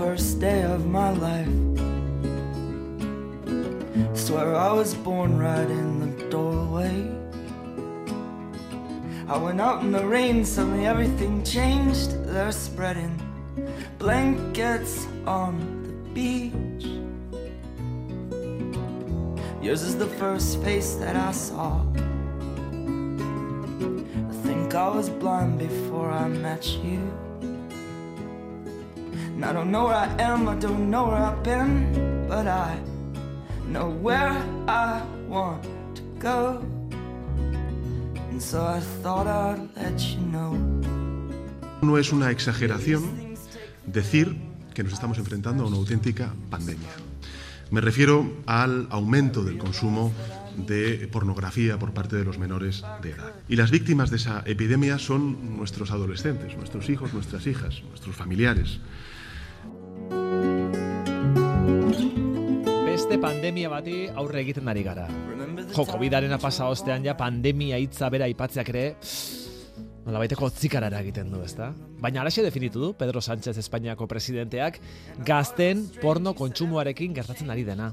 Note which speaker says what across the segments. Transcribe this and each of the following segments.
Speaker 1: first day of my life. Swear I was born right in the doorway. I went out in the rain, suddenly everything changed. They're spreading blankets on the beach. Yours is the first face that I saw. I think I was blind before I met you. And I don't know where I am, I don't know where I've been, but I know where I want to go. And so I thought I'd let you know.
Speaker 2: No es una exageración decir que nos estamos enfrentando a una auténtica pandemia. Me refiero al aumento del consumo de pornografía por parte de los menores de edad. Y las víctimas de esa epidemia son nuestros adolescentes, nuestros hijos, nuestras hijas, nuestros familiares.
Speaker 3: Beste pandemia bati aurre egiten ari gara. Jo, COVID-arena pasa ostean ja pandemia hitza bera aipatzeak ere nolabaiteko otzikarara egiten du, ezta? Baina alaxe definitu du Pedro Sánchez Espainiako presidenteak gazten porno kontsumoarekin gertatzen ari dena.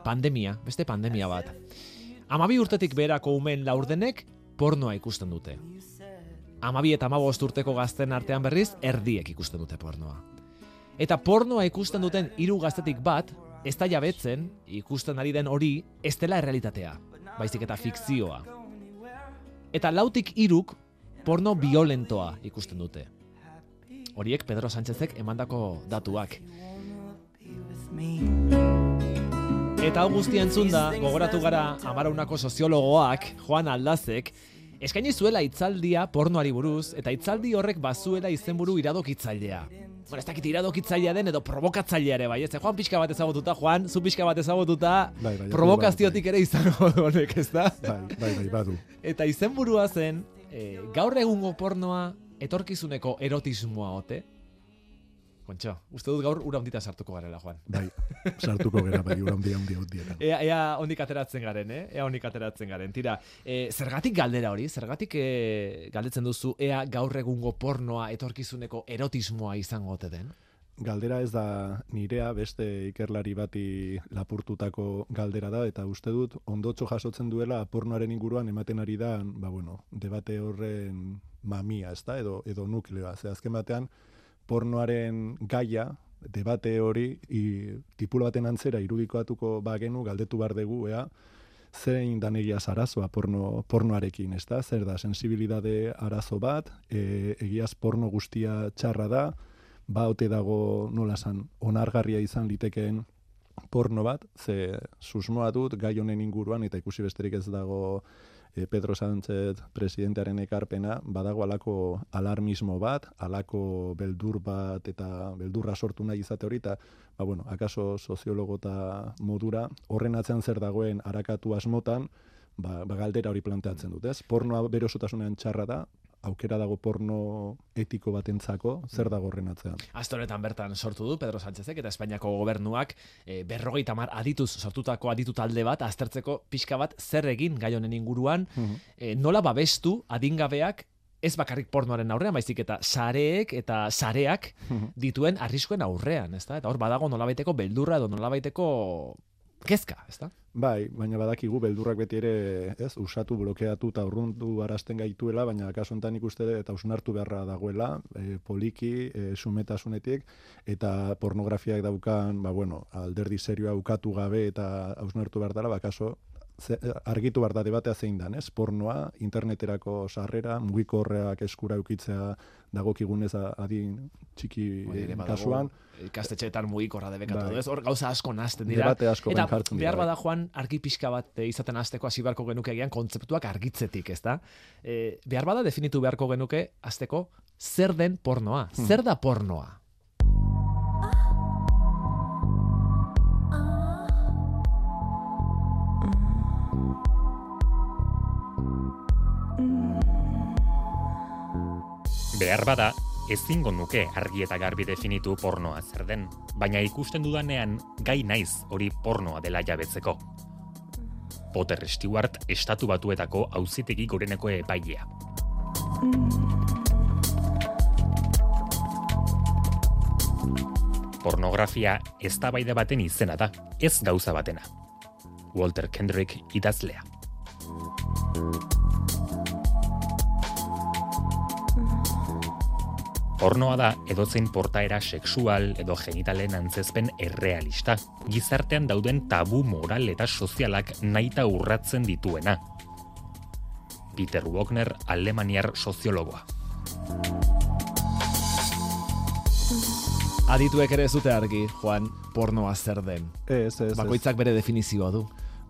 Speaker 3: Pandemia, beste pandemia bat. Amabi urtetik berako umen laurdenek pornoa ikusten dute. Amabi eta amabost urteko gazten artean berriz erdiek ikusten dute pornoa. Eta pornoa ikusten duten hiru gaztetik bat, ez da jabetzen, ikusten ari den hori, ez dela errealitatea, baizik eta fikzioa. Eta lautik hiruk porno violentoa ikusten dute. Horiek Pedro Sánchezek emandako datuak. Eta hau guztia entzunda, gogoratu gara amaraunako soziologoak, Juan Aldazek, eskaini zuela itzaldia pornoari buruz, eta itzaldi horrek bazuela izenburu iradokitzailea. Bueno, ez dakit iradokitzailea den edo provokatzailea ere, bai, ez? Juan pixka bat ezagututa, Juan, zu pixka bat ezagututa,
Speaker 4: Bai, bai,
Speaker 3: provokaziotik ere izango du honek, ez da?
Speaker 4: Bai, bai, bai, badu.
Speaker 3: Eta izenburua zen, e, gaur egungo pornoa etorkizuneko erotismoa ote? Kontxo, uste dut gaur ura ondita sartuko garela, Juan.
Speaker 4: Bai, sartuko gara, bai, ura handia handia handietan.
Speaker 3: Ea, ea ondik ateratzen garen, eh? Ea ondik ateratzen garen. Tira, e, zergatik galdera hori? Zergatik e, galdetzen duzu ea gaur egungo pornoa etorkizuneko erotismoa izango ote den?
Speaker 4: Galdera ez da nirea beste ikerlari bati lapurtutako galdera da, eta uste dut ondotxo jasotzen duela pornoaren inguruan ematen ari da, ba bueno, debate horren mamia, ez da, edo, edo nukleoa. Ze azken batean, pornoaren gaia, debate hori, i, tipulo baten antzera irudikoatuko bagenu, galdetu behar dugu, ea, zein dan egiaz arazoa porno, pornoarekin, ez da? Zer da, sensibilidade arazo bat, e, egiaz porno guztia txarra da, ba ote dago nola san onargarria izan litekeen porno bat, ze susmoa dut gai honen inguruan eta ikusi besterik ez dago e, Pedro Sánchez presidentearen ekarpena, badago alako alarmismo bat, alako beldur bat eta beldurra sortu nahi izate hori, eta, ba bueno, akaso soziologo eta modura, horren atzean zer dagoen arakatu asmotan, ba, ba galdera hori planteatzen dut, ez? Pornoa bere osotasunean txarra da, aukera dago porno etiko batentzako, zer dago horren atzean.
Speaker 3: Aste honetan bertan sortu du Pedro Sánchezek eta Espainiako gobernuak e, berrogeita mar adituz sortutako aditu talde bat aztertzeko pixka bat zer egin gai honen inguruan, e, nola babestu adingabeak ez bakarrik pornoaren aurrean, baizik eta sareek eta sareak dituen arriskuen aurrean, ezta? Eta hor badago nolabaiteko beldurra edo nolabaiteko kezka, ezta?
Speaker 4: Bai, baina badakigu beldurrak beti ere, ez, usatu, blokeatu eta urrundu arazten gaituela, baina kasu honetan ikuste eta usnartu beharra dagoela, e, poliki, e, sumetasunetik, eta pornografiak daukan, ba, bueno, alderdi serioa ukatu gabe eta ausnartu behar dela, ba, kaso, ze, argitu behar da debatea zein dan, ez? Pornoa, interneterako sarrera, mugikorreak eskura ukitzea dagokigunez adin txiki
Speaker 3: Hori ere
Speaker 4: eh, kasuan,
Speaker 3: ikastetxeetan mugikorra debekatu
Speaker 4: Bai.
Speaker 3: du, ez? Hor gauza asko nazten dira.
Speaker 4: Debate asko
Speaker 3: Eta behar
Speaker 4: bai.
Speaker 3: bada Juan argi pixka bat eh, izaten hasteko hasi beharko genuke agian kontzeptuak argitzetik, ezta? E, behar bada definitu beharko genuke hasteko zer den pornoa?
Speaker 4: Hmm.
Speaker 3: Zer da pornoa?
Speaker 5: Behar bada, ezingo nuke argi eta garbi definitu pornoa zer den, baina ikusten dudanean gai naiz hori pornoa dela jabetzeko. Potter Stewart estatu batuetako auzitegi goreneko epailea. Pornografia ez baten izena da, ez gauza batena. Walter Kendrick idazlea. Pornoa da edozein portaera sexual edo genitalen antzezpen errealista, gizartean dauden tabu moral eta sozialak naita urratzen dituena. Peter Wagner, alemaniar soziologoa.
Speaker 3: Adituek ere zute argi, Juan, pornoa zer den.
Speaker 4: Ez, ez,
Speaker 3: Bakoitzak bere definizioa du.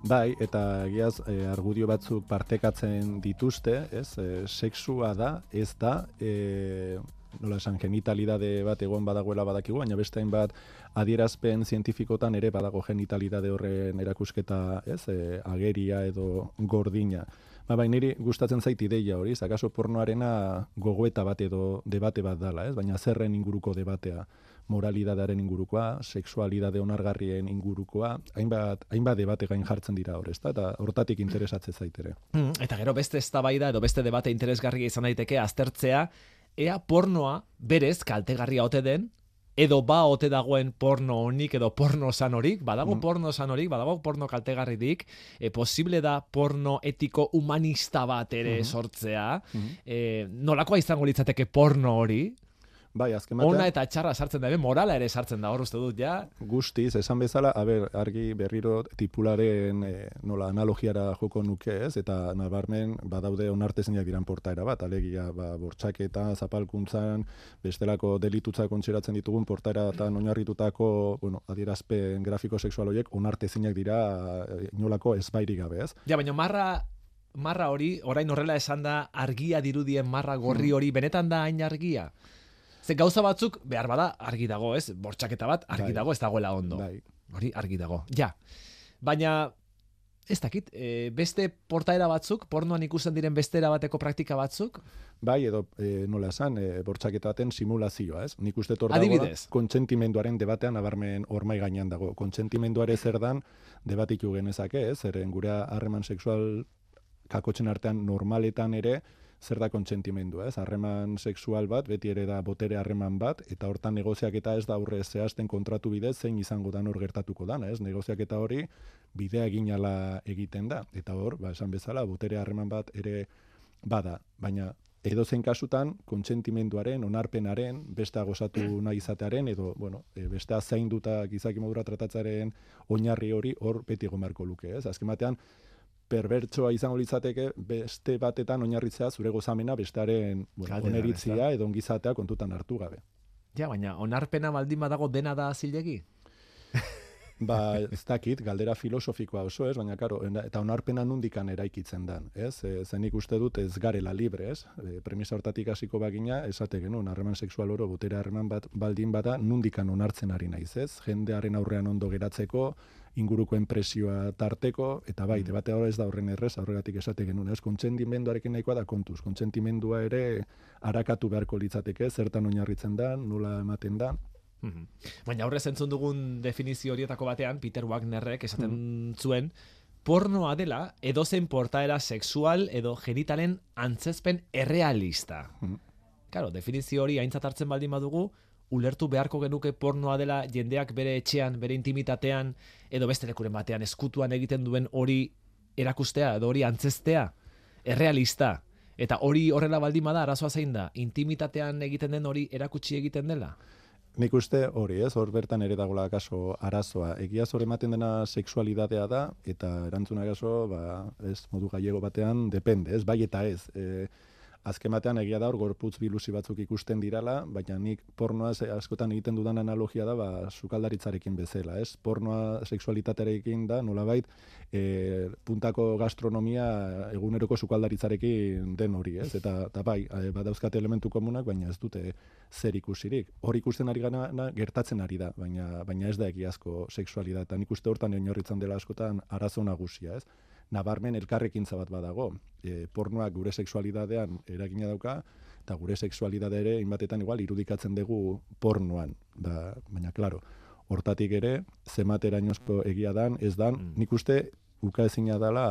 Speaker 4: Bai, eta giaz, e, argudio batzuk partekatzen dituzte, ez, e, sexua da, ez da, e, nola esan, genitalidade bat egon badagoela badakigu, baina beste bat adierazpen zientifikotan ere badago genitalidade horren erakusketa, ez, e, ageria edo gordina. Ba, bai, niri gustatzen zait ideia hori, zakaso pornoarena gogoeta bat edo debate bat dala, ez? baina zerren inguruko debatea moralidadaren ingurukoa, sexualidade onargarrien ingurukoa, hainbat, hainbat debate gain jartzen dira hor, ezta? Eta hortatik interesatze zaitere.
Speaker 3: Mm, eta gero beste eztabaida edo beste debate interesgarria izan daiteke aztertzea ea pornoa berez kaltegarria ote den, edo ba ote dagoen porno honik edo porno san horik, badago mm. porno san horik, badago porno kaltegarri dik, e, posible da porno etiko humanista bat ere mm-hmm. sortzea, mm nolakoa izango litzateke porno hori,
Speaker 4: Bai, azken
Speaker 3: Ona eta txarra sartzen da, morala ere sartzen da, hor uste dut, ja?
Speaker 4: Guztiz, esan bezala, a ber, argi berriro tipularen e, nola analogiara joko nuke ez, eta nabarmen badaude onartezinak diran portaera bat, alegia, ba, bortxaketa, zapalkuntzan, bestelako delitutza kontxeratzen ditugun portaera eta oinarritutako, bueno, adierazpen grafiko sexual horiek onartezinak dira e, inolako ezbairi gabe, ez?
Speaker 3: Ja, baina marra marra hori, orain horrela esan da argia dirudien marra gorri hmm. hori, benetan da hain argia? Ze gauza batzuk, behar bada, argi dago, ez? Bortxaketa bat, argi bai. dago, ez dagoela ondo. Bai. Hori, argi dago. Ja. Baina, ez dakit, e, beste portaera batzuk, pornoan ikusten diren beste bateko praktika batzuk?
Speaker 4: Bai, edo e, nola esan, e, bortxaketa baten simulazioa, ez? Nik uste torda kontsentimenduaren debatean abarmen ormai gainean dago. Kontsentimenduare zer dan, debatiku genezake, ez? Zeren gure harreman sexual kakotzen artean normaletan ere, zer da kontsentimendua, ez? Harreman sexual bat, beti ere da botere harreman bat, eta hortan negoziak eta ez da aurre zehazten kontratu bidez, zein izango da hor gertatuko dana, ez? Negoziak eta hori bidea eginala egiten da, eta hor, ba, esan bezala, botere harreman bat ere bada, baina edo zein kasutan, kontsentimenduaren, onarpenaren, beste gozatu nahi izatearen, edo, bueno, e, beste zainduta gizaki modura tratatzaren oinarri hori hor beti gomarko luke, ez? Azken batean, perbertsoa izango litzateke beste batetan oinarritzea zure gozamena bestearen bueno, oneritzia edo ongizatea kontutan hartu gabe.
Speaker 3: Ja, baina onarpena baldin badago dena da zilegi?
Speaker 4: ba, ez dakit, galdera filosofikoa oso, ez? Baina, karo, eta onarpena nundikan eraikitzen dan, ez? E, zenik uste dut ez garela libre, ez? E, premisa hortatik hasiko bagina, esate genuen, harreman sexual oro, botera harreman bat baldin bada, nundikan onartzen ari naiz, ez? Jendearen aurrean ondo geratzeko, inguruko enpresioa tarteko, eta bai, mm. debate hori ez da horren errez, aurregatik esate genuen, ez, kontsentimenduarekin nahikoa da kontuz, kontsentimendua ere arakatu beharko litzateke, zertan oinarritzen da, nola ematen da,
Speaker 3: mhm. Baina aurre zentzun dugun definizio horietako batean, Peter Wagnerrek esaten mm. zuen, pornoa dela edozen portaera sexual edo genitalen antzezpen errealista. Mm. Claro, definizio hori aintzat hartzen baldin badugu, ulertu beharko genuke pornoa dela jendeak bere etxean, bere intimitatean, edo beste lekuren batean eskutuan egiten duen hori erakustea, edo hori antzestea, errealista, eta hori horrela baldima da, arazoa zein da, intimitatean egiten den hori erakutsi egiten dela?
Speaker 4: Nik uste hori, ez, hor bertan ere dagoela kaso arazoa. Egia zor ematen dena sexualidadea da, eta erantzuna kaso, ba, ez, modu gallego batean, depende, ez, bai eta ez. E, azken batean egia da hor gorputz bilusi batzuk ikusten dirala, baina nik pornoa askotan egiten dudan analogia da ba sukaldaritzarekin bezala, ez? Pornoa sexualitatearekin da nolabait e, puntako gastronomia eguneroko sukaldaritzarekin den hori, ez? Eta ta bai, e, badauzkate elementu komunak, baina ez dute zer ikusirik. Hor ikusten ari gana gertatzen ari da, baina baina ez da egiazko sexualitatea. Nik uste hortan oinarritzen dela askotan arazo nagusia, ez? Nabarmen elkarrekintza bat badago. E, pornoak gure sexualidadean eragina dauka, eta gure sexualidade ere, inbatetan igual, irudikatzen dugu pornoan. Da, baina, klaro, hortatik ere, zematera inosko egia dan, ez dan, mm. nik uste, uka ezina dela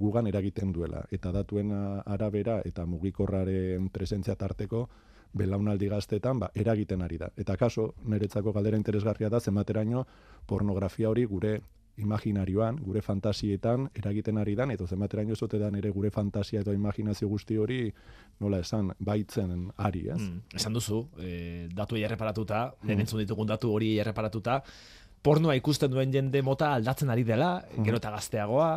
Speaker 4: gugan eragiten duela. Eta datuen arabera eta mugikorraren presentzia tarteko, belaunaldi gaztetan ba, eragiten ari da. Eta kaso, niretzako galdera interesgarria da, zenbateraino pornografia hori gure imaginarioan, gure fantasietan eragiten ari dan, edo zenbateraino zote dan ere gure fantasia edo imaginazio guzti hori, nola esan, baitzen ari, ez? Mm,
Speaker 3: esan duzu, e, datu erreparatuta, mm. ditugun datu hori erreparatuta, pornoa ikusten duen jende mota aldatzen ari dela, mm. gero eta gazteagoa,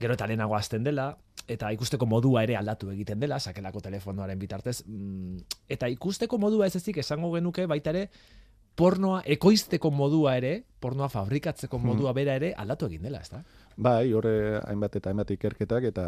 Speaker 3: gero eta lehenago azten dela, eta ikusteko modua ere aldatu egiten dela, sakelako telefonoaren bitartez, mm, eta ikusteko modua ez ezik esango genuke baita ere, pornoa ekoizteko modua ere, pornoa fabrikatzeko hmm. modua bera ere aldatu egin dela, ezta?
Speaker 4: Bai, horre hainbat eta hainbat ikerketak eta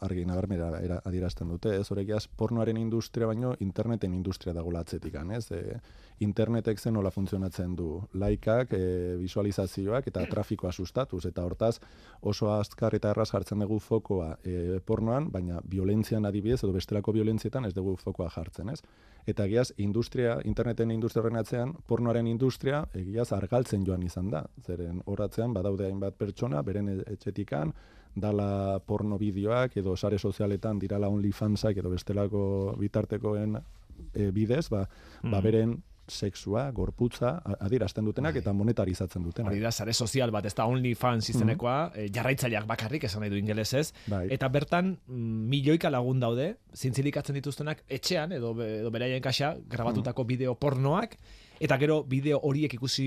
Speaker 4: argi nabarmera adierazten dute, ez horregiaz pornoaren industria baino interneten industria dagoela atzetikan, ez? E, internetek zen nola funtzionatzen du laikak, e, visualizazioak eta trafikoa sustatuz, eta hortaz oso azkar eta erraz jartzen dugu fokoa e, pornoan, baina violentzian adibidez edo bestelako violentzietan ez dugu fokoa jartzen, ez? Eta egiaz, industria, interneten industria horren atzean, pornoaren industria egiaz argaltzen joan izan da. Zeren horatzean badaude hainbat pertsona, beren etxetikan, dala porno bideoak edo sare sozialetan dirala OnlyFansak edo bestelako bitartekoen e, bidez, ba, ba mm. beren sexua, gorputza, adierazten dutenak bai. eta monetarizatzen dutenak.
Speaker 3: Hori da, sare sozial bat, ez da OnlyFans izenekoa, mm jarraitzaileak bakarrik esan nahi du ingelesez, bai. eta bertan mm, milioika lagun daude, zintzilikatzen dituztenak etxean, edo, edo beraien kaxa, grabatutako mm. bideo pornoak, Eta gero bideo horiek ikusi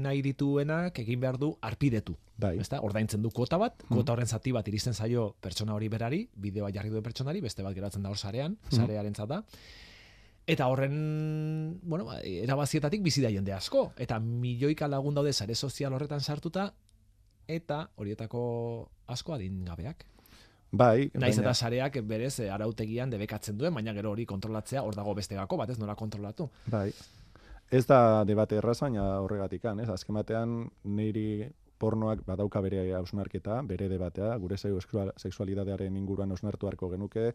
Speaker 3: nahi dituenak egin behar du arpidetu. Bai. Ezta? Ordaintzen du kuota bat, mm. kuota horren zati bat iristen zaio pertsona hori berari, bideoa jarri duen pertsonari, beste bat geratzen da hor sarean, mm. sarearen zata. Eta horren, bueno, ba, erabazietatik bizi da jende asko. Eta milioika lagun daude sare sozial horretan sartuta, eta horietako asko adin gabeak.
Speaker 4: Bai,
Speaker 3: Naiz eta sareak berez eh, arautegian debekatzen duen, baina gero hori kontrolatzea hor dago beste gako bat, ez nola kontrolatu.
Speaker 4: Bai, Ez da debate erraz, baina horregatik, ez? Azken batean, niri pornoak badauka bere hausnarketa, bere debatea, gure sexualidadearen inguruan hausnartu harko genuke,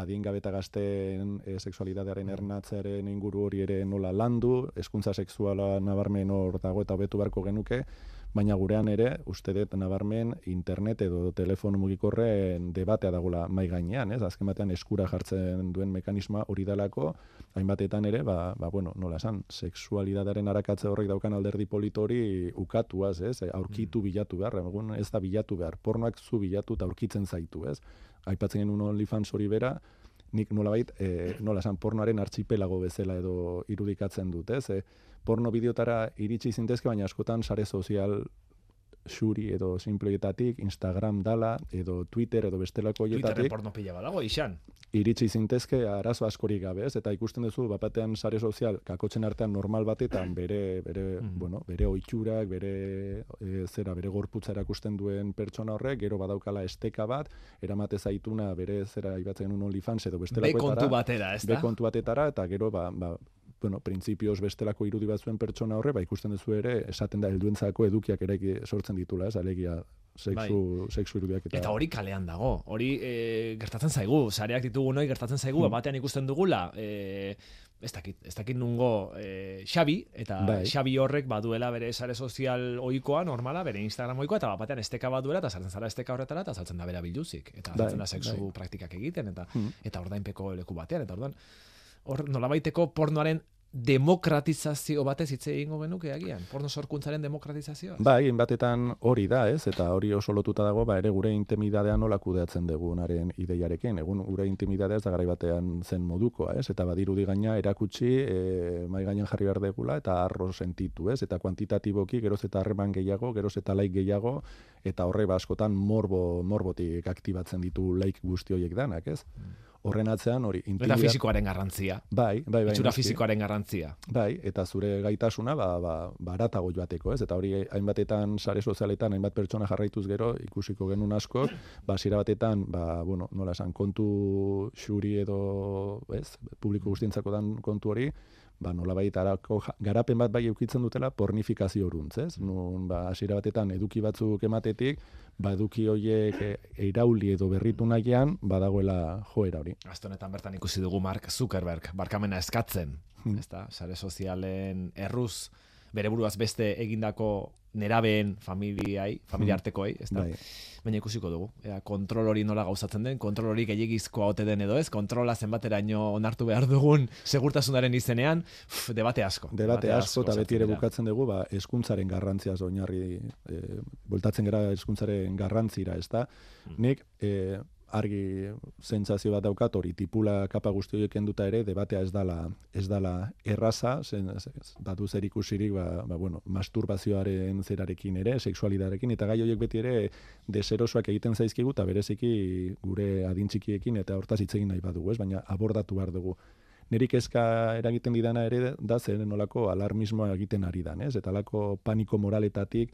Speaker 4: adien gabeta gazten e, sexualidadearen ernatzearen inguru hori ere nola landu, eskuntza sexuala nabarmen hor dago eta betu beharko genuke, baina gurean ere, uste dut nabarmen internet edo telefono mugikorren debatea dagoela mai gainean, ez? Azken batean eskura jartzen duen mekanismoa hori dalako, hainbatetan ere, ba, ba bueno, nola esan, sexualidadaren arakatze horrek daukan alderdi politori ukatuaz, ez? Aurkitu mm. bilatu behar, egun ez da bilatu behar, pornoak zu bilatu eta aurkitzen zaitu, ez? Aipatzen genuen OnlyFans hori bera, nik nolabait, e, nola esan, pornoaren artxipelago bezala edo irudikatzen dut, ez? E, porno bideotara iritsi zintezke, baina askotan sare sozial xuri edo simploietatik, Instagram dala, edo Twitter edo bestelako.
Speaker 3: Twitterren porno pila badago, isan.
Speaker 4: Iritsi zintezke arazo askorik gabe, ez? Eta ikusten duzu, bapatean sare sozial, kakotzen artean normal batetan, bere, bere, mm. bueno, bere oitxurak, bere, e, zera, bere gorputza erakusten duen pertsona horrek, gero badaukala esteka bat, eramate zaituna, bere, zera, ibatzen un OnlyFans edo bestelako
Speaker 3: Be kontu batera, ez da?
Speaker 4: Be kontu batetara, eta gero, ba, ba, bueno, printzipioz bestelako irudi batzuen pertsona horre, ba, ikusten duzu ere, esaten da helduentzako edukiak ere sortzen ditula, ez, alegia sexu, bai. sexu irudiak
Speaker 3: eta... Eta hori kalean dago, hori e, gertatzen zaigu, sareak ditugu noi gertatzen zaigu, hmm. batean ikusten dugula, e, ez dakit, ez dakit nungo e, Xabi, eta bai. Xabi horrek baduela bere sare sozial oikoa, normala, bere Instagram oikoa, eta batean esteka baduela, eta sartzen zara esteka horretara, eta sartzen da bera biluzik, eta bai, da sexu bai. praktikak egiten, eta hmm. eta ordainpeko leku batean, eta orduan, hor nolabaiteko pornoaren demokratizazio batez hitz egingo genuke agian, porno sorkuntzaren demokratizazioa.
Speaker 4: Bai, batetan hori da, ez? Eta hori oso lotuta dago, ba ere gure intimidadea nola kudeatzen dugunaren ideiarekin. Egun gure intimidadea ez da garai batean zen modukoa, ez? Eta badirudi gaina erakutsi, e, mai gainen jarri behar degula eta arro sentitu, ez? Eta kuantitatiboki geroz eta harreman gehiago, geroz eta laik gehiago eta horre baskotan morbo morbotik aktibatzen ditu laik guzti horiek danak, ez? Mm horren atzean hori
Speaker 3: intimidad... Eta fizikoaren garrantzia.
Speaker 4: Bai, bai, bai.
Speaker 3: Itxura fizikoaren garrantzia.
Speaker 4: Bai, eta zure gaitasuna ba, ba, baratago joateko, ez? Eta hori hainbatetan sare sozialetan hainbat pertsona jarraituz gero ikusiko genuen asko, ba zira batetan, ba, bueno, nola esan, kontu xuri edo, ez? Publiko guztientzako dan kontu hori, ba, nola arako garapen bat bai eukitzen dutela pornifikazio horuntz, ez? Nun, ba, asira batetan eduki batzuk ematetik, ba, eduki horiek eirauli edo berritu nahian, badagoela joera hori.
Speaker 3: Astonetan bertan ikusi dugu Mark Zuckerberg, barkamena eskatzen, hmm. ez da, sare sozialen erruz, bere buruaz beste egindako nerabeen familiai, familia
Speaker 4: Hmm.
Speaker 3: artekoei, ez da?
Speaker 4: Bai.
Speaker 3: Baina ikusiko dugu, ea, kontrol hori nola gauzatzen den, kontrol hori gehiagizkoa ote den edo ez, kontrola zenbateraino onartu behar dugun segurtasunaren izenean, uf, debate asko.
Speaker 4: Debate asko eta beti ere bukatzen dugu, ba, eskuntzaren garrantziaz oinarri, e, bultatzen gara eskuntzaren garrantzira, ez da?
Speaker 3: Hmm.
Speaker 4: Nik e, argi sentsazio bat daukat hori tipula kapa guzti horiek kenduta ere debatea ez dala ez dala erraza zen badu zer ikusirik ba, ba, bueno, masturbazioaren zerarekin ere sexualidaderekin eta gai horiek beti ere deserosoak egiten zaizkigu eta bereziki gure adin txikiekin eta hortaz hitz egin nahi badugu ez baina abordatu behar dugu Neri kezka eragiten didana ere da zer nolako alarmismoa egiten ari dan, ez? Eta alako paniko moraletatik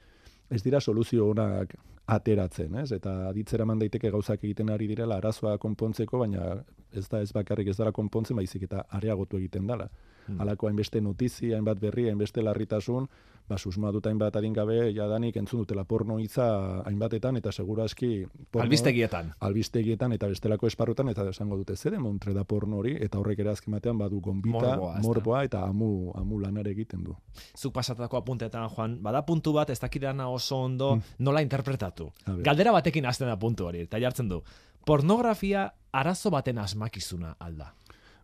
Speaker 4: ez dira soluzio onak ateratzen, ez? Eta aditzera eman daiteke gauzak egiten ari direla arazoa konpontzeko, baina ez da ez bakarrik ez dara konpontzen, baizik eta areagotu egiten dala.
Speaker 3: Hmm.
Speaker 4: Halako hainbeste notizia, hainbat berri, hainbeste larritasun, ba susmoa dut hainbat adingabe jadanik entzun dutela porno hitza hainbatetan eta seguru aski porno,
Speaker 3: Albistegietan.
Speaker 4: albistegietan eta bestelako esparrutan eta esango dute zer montre da porno hori eta horrek ere azken batean badu gonbita,
Speaker 3: Morboa,
Speaker 4: morboa eta amu amu lanare egiten du.
Speaker 3: Zuk pasatako apuntetan, Juan, bada puntu bat, ez dakidana oso ondo nola interpretatu. Galdera batekin hasten da puntu hori, eta jartzen du. Pornografia arazo baten asmakizuna alda.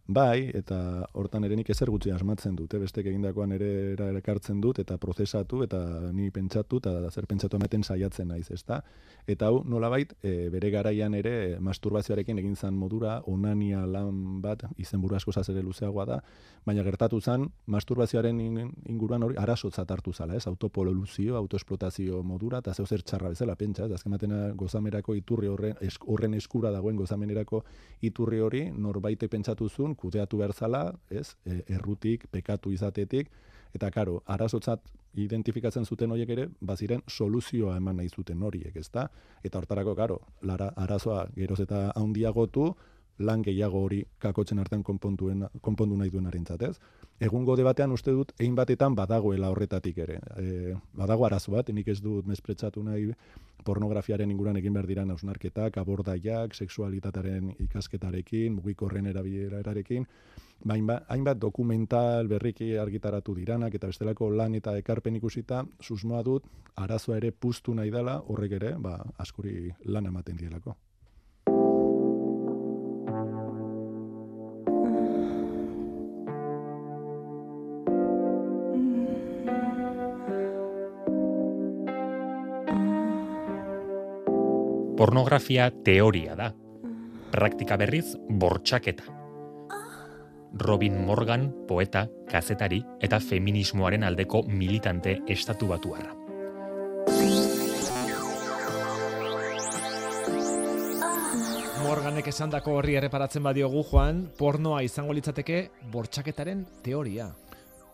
Speaker 4: Bai, eta hortan ere nik ezer gutxi asmatzen dut, eh? bestek egindakoan ere era ekartzen dut, eta prozesatu, eta ni pentsatu, eta zer pentsatu ematen saiatzen naiz, ezta? Eta hau, nolabait, e, bere garaian ere masturbazioarekin egin zan modura, onania lan bat, izenburu asko ere luzeagoa da, baina gertatu zan, masturbazioaren in- inguruan hori arazotzat hartu zala, ez? Autopololuzio, autoesplotazio modura, eta zeu zer txarra bezala pentsa, ez? Azken batena gozamerako iturri horren, horren eskura dagoen gozamenerako iturri hori, norbaitek pentsatu zuen, kudeatu behar zala, ez? E, errutik, pekatu izatetik, eta karo, arazotzat identifikatzen zuten horiek ere, baziren soluzioa eman nahi zuten horiek, ezta? Eta hortarako, karo, lara, arazoa geroz eta handiagotu, lan gehiago hori kakotzen artean konpontuen, konpondu nahi duen ez? Egungo debatean uste dut, egin batetan badagoela horretatik ere. E, badago arazo bat, nik ez dut mespretsatu nahi pornografiaren inguruan egin behar diran hausnarketak, abordaiak, sexualitatearen ikasketarekin, mugikorren erabilerarekin, Baina, hainbat dokumental berriki argitaratu diranak eta bestelako lan eta ekarpen ikusita, susmoa dut, arazoa ere puztu nahi dela, horrek ere, ba, askori lan ematen dielako.
Speaker 5: Pornografia teoria da. Praktika berriz bortxaketa. Robin Morgan, poeta, kazetari eta feminismoaren aldeko militante estatu batuarra.
Speaker 3: Morganek esandako horri erreparatzen badiogu, Juan, pornoa izango litzateke bortxaketaren teoria.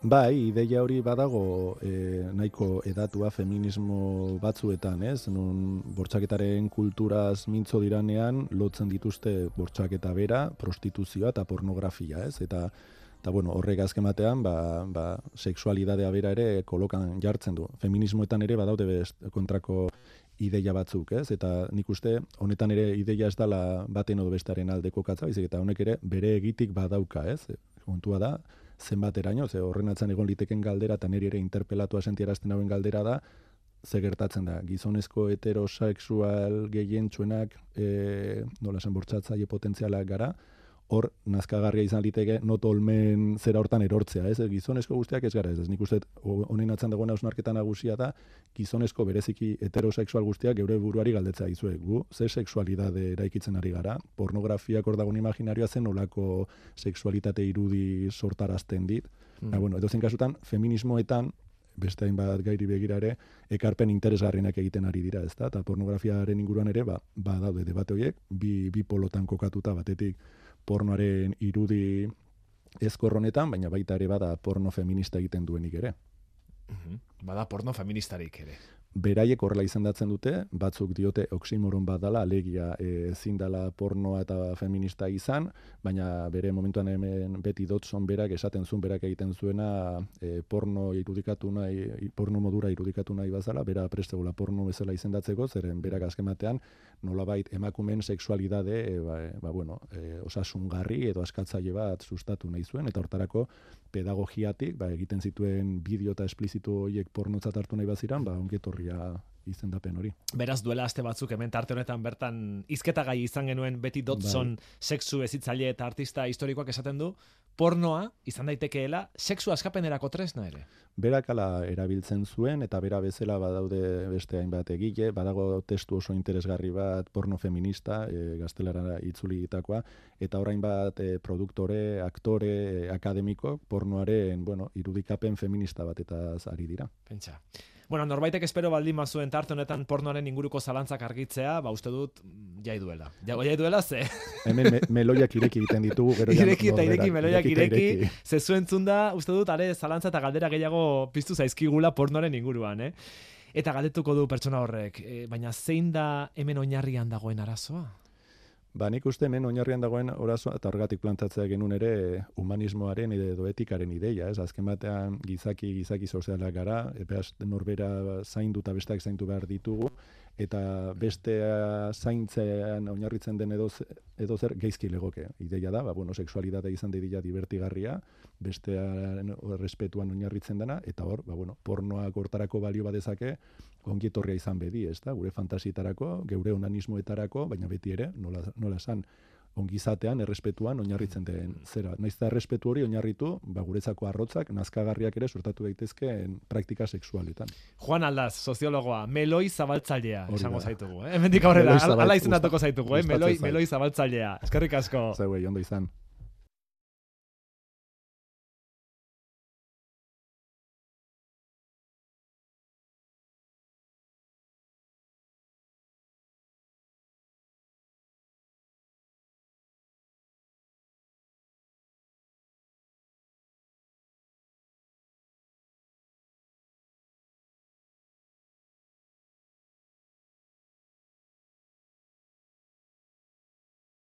Speaker 4: Bai, ideia hori badago e, nahiko edatua feminismo batzuetan, ez? Nun bortxaketaren kulturaz mintzo diranean lotzen dituzte bortxaketa bera, prostituzioa eta pornografia, ez? Eta eta bueno, horrek azken batean, ba, ba, sexualidadea bera ere kolokan jartzen du. Feminismoetan ere badaude best, kontrako ideia batzuk, ez? Eta nik uste honetan ere ideia ez dala baten edo bestaren aldeko katza, baizik eta honek ere bere egitik badauka, ez? Kontua da, zenbateraino, ze horren atzan egon liteken galdera, eta niri ere interpelatua sentiarazten hauen galdera da, ze gertatzen da, gizonezko heterosexual gehientsuenak, e, nola esan bortzatzaile potentzialak gara, hor nazkagarria izan liteke not olmen zera hortan erortzea, ez? Gizonezko guztiak ez gara, ez, ez nik uste honen atzan dagoen hausnarketa nagusia da, gizonezko bereziki heterosexual guztiak geure buruari galdetzea izue, gu, ze sexualidade eraikitzen ari gara, pornografiak hor dagoen imaginarioa zen olako sexualitate irudi sortarazten dit,
Speaker 3: Mm.
Speaker 4: mm. bueno, edozein kasutan, feminismoetan, beste hainbat gairi begira ere, ekarpen interesgarrienak egiten ari dira, ezta? Eta pornografiaren inguruan ere, ba, ba daude debate horiek, bi, bi polotan kokatuta batetik pornoaren irudi ezkor honetan, baina baita ere bada porno feminista egiten duenik ere.
Speaker 3: Mhm. Bada porno feministarik ere.
Speaker 4: Beraiek horrela izendatzen dute, batzuk diote oksimoron badala, alegia e, ezin dala pornoa eta feminista izan, baina bere momentuan hemen beti Dodson berak esaten zuen berak egiten zuena e, porno irudikatu nahi, porno modura irudikatu nahi bazala, bera prestegula porno bezala izendatzeko, zeren berak azken batean nolabait emakumen sexualidade e, ba, e, ba, bueno, e, osasungarri edo askatzaile bat sustatu nahi zuen eta hortarako pedagogiatik ba, egiten zituen bideo eta esplizitu horiek pornotzat hartu nahi baziran, ba, ongetorria izendapen hori.
Speaker 3: Beraz duela aste batzuk hemen tarte honetan bertan hizketagai izan genuen Betty Dodson bai. sexu ezitzaile eta artista historikoak esaten du pornoa izan daitekeela sexu askapenerako tresna ere.
Speaker 4: Berak ala erabiltzen zuen eta bera bezala badaude beste hainbat egile, badago testu oso interesgarri bat porno feminista e, gaztelara itzuli ditakoa, eta orain bat e, produktore, aktore, e, akademiko pornoaren bueno, irudikapen feminista bat eta ari dira.
Speaker 3: Pentsa. Bueno, norbaitek espero baldin mazuen tarte honetan pornoaren inguruko zalantzak argitzea, ba uste dut mm, jai duela. Ja, jai duela ze.
Speaker 4: Hemen me, meloiak ireki egiten ditugu,
Speaker 3: gero ireki eta ireki meloiak ireki. Ze zuen zunda, uste dut are zalantza eta galdera gehiago piztu zaizkigula pornoaren inguruan, eh? Eta galdetuko du pertsona horrek, e, baina zein da hemen oinarrian dagoen arazoa?
Speaker 4: Ba, nik uste hemen oinarrian dagoen orazo eta horregatik plantatzea genuen ere humanismoaren edo etikaren ideia, ez? Azken batean gizaki gizaki sozialak gara, epeaz norbera zaindu eta besteak zaindu behar ditugu, eta beste zaintzean oinarritzen den edo, edo zer geizki legoke. Ideia da, ba, bueno, seksualidadea izan dira divertigarria, bestearen respetuan oinarritzen dena, eta hor, ba, bueno, pornoa gortarako balio badezake, ongietorria izan bedi, ez da, gure fantasietarako, geure onanismoetarako, baina beti ere, nola, nola esan, ongizatean, errespetuan, oinarritzen den zera. Naiz da errespetu hori oinarritu, ba, guretzako arrotzak, nazkagarriak ere sortatu daitezkeen praktika sexualetan.
Speaker 3: Juan Aldaz, soziologoa, meloi zabaltzailea, esango zaitugu. Eh? Hemendik aurrera, ala izendatuko zaitugu, eh? meloi, meloi zabaltzailea. Eskerrik asko.
Speaker 4: Zauei, ondo izan.